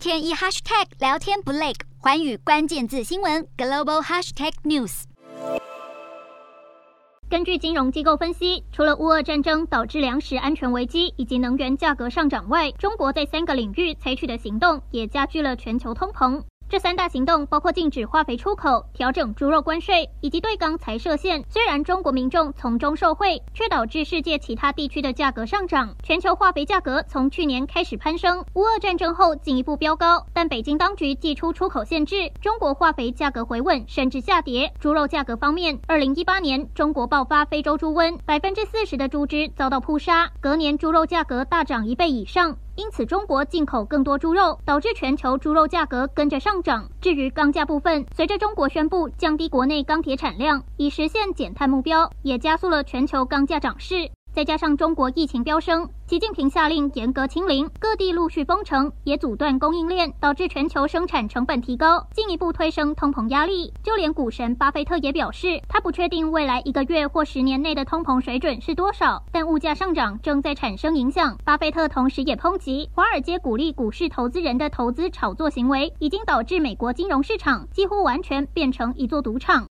天一 hashtag 聊天不累，环宇关键字新闻 global hashtag news。根据金融机构分析，除了乌俄战争导致粮食安全危机以及能源价格上涨外，中国在三个领域采取的行动也加剧了全球通膨。这三大行动包括禁止化肥出口、调整猪肉关税以及对钢材设限。虽然中国民众从中受惠，却导致世界其他地区的价格上涨。全球化肥价格从去年开始攀升，乌俄战争后进一步飙高。但北京当局祭出出口限制，中国化肥价格回稳，甚至下跌。猪肉价格方面，二零一八年中国爆发非洲猪瘟，百分之四十的猪只遭到扑杀，隔年猪肉价格大涨一倍以上。因此，中国进口更多猪肉，导致全球猪肉价格跟着上涨。至于钢价部分，随着中国宣布降低国内钢铁产量，以实现减碳目标，也加速了全球钢价涨势。再加上中国疫情飙升，习近平下令严格清零，各地陆续封城，也阻断供应链，导致全球生产成本提高，进一步推升通膨压力。就连股神巴菲特也表示，他不确定未来一个月或十年内的通膨水准是多少，但物价上涨正在产生影响。巴菲特同时也抨击华尔街鼓励股市投资人的投资炒作行为，已经导致美国金融市场几乎完全变成一座赌场。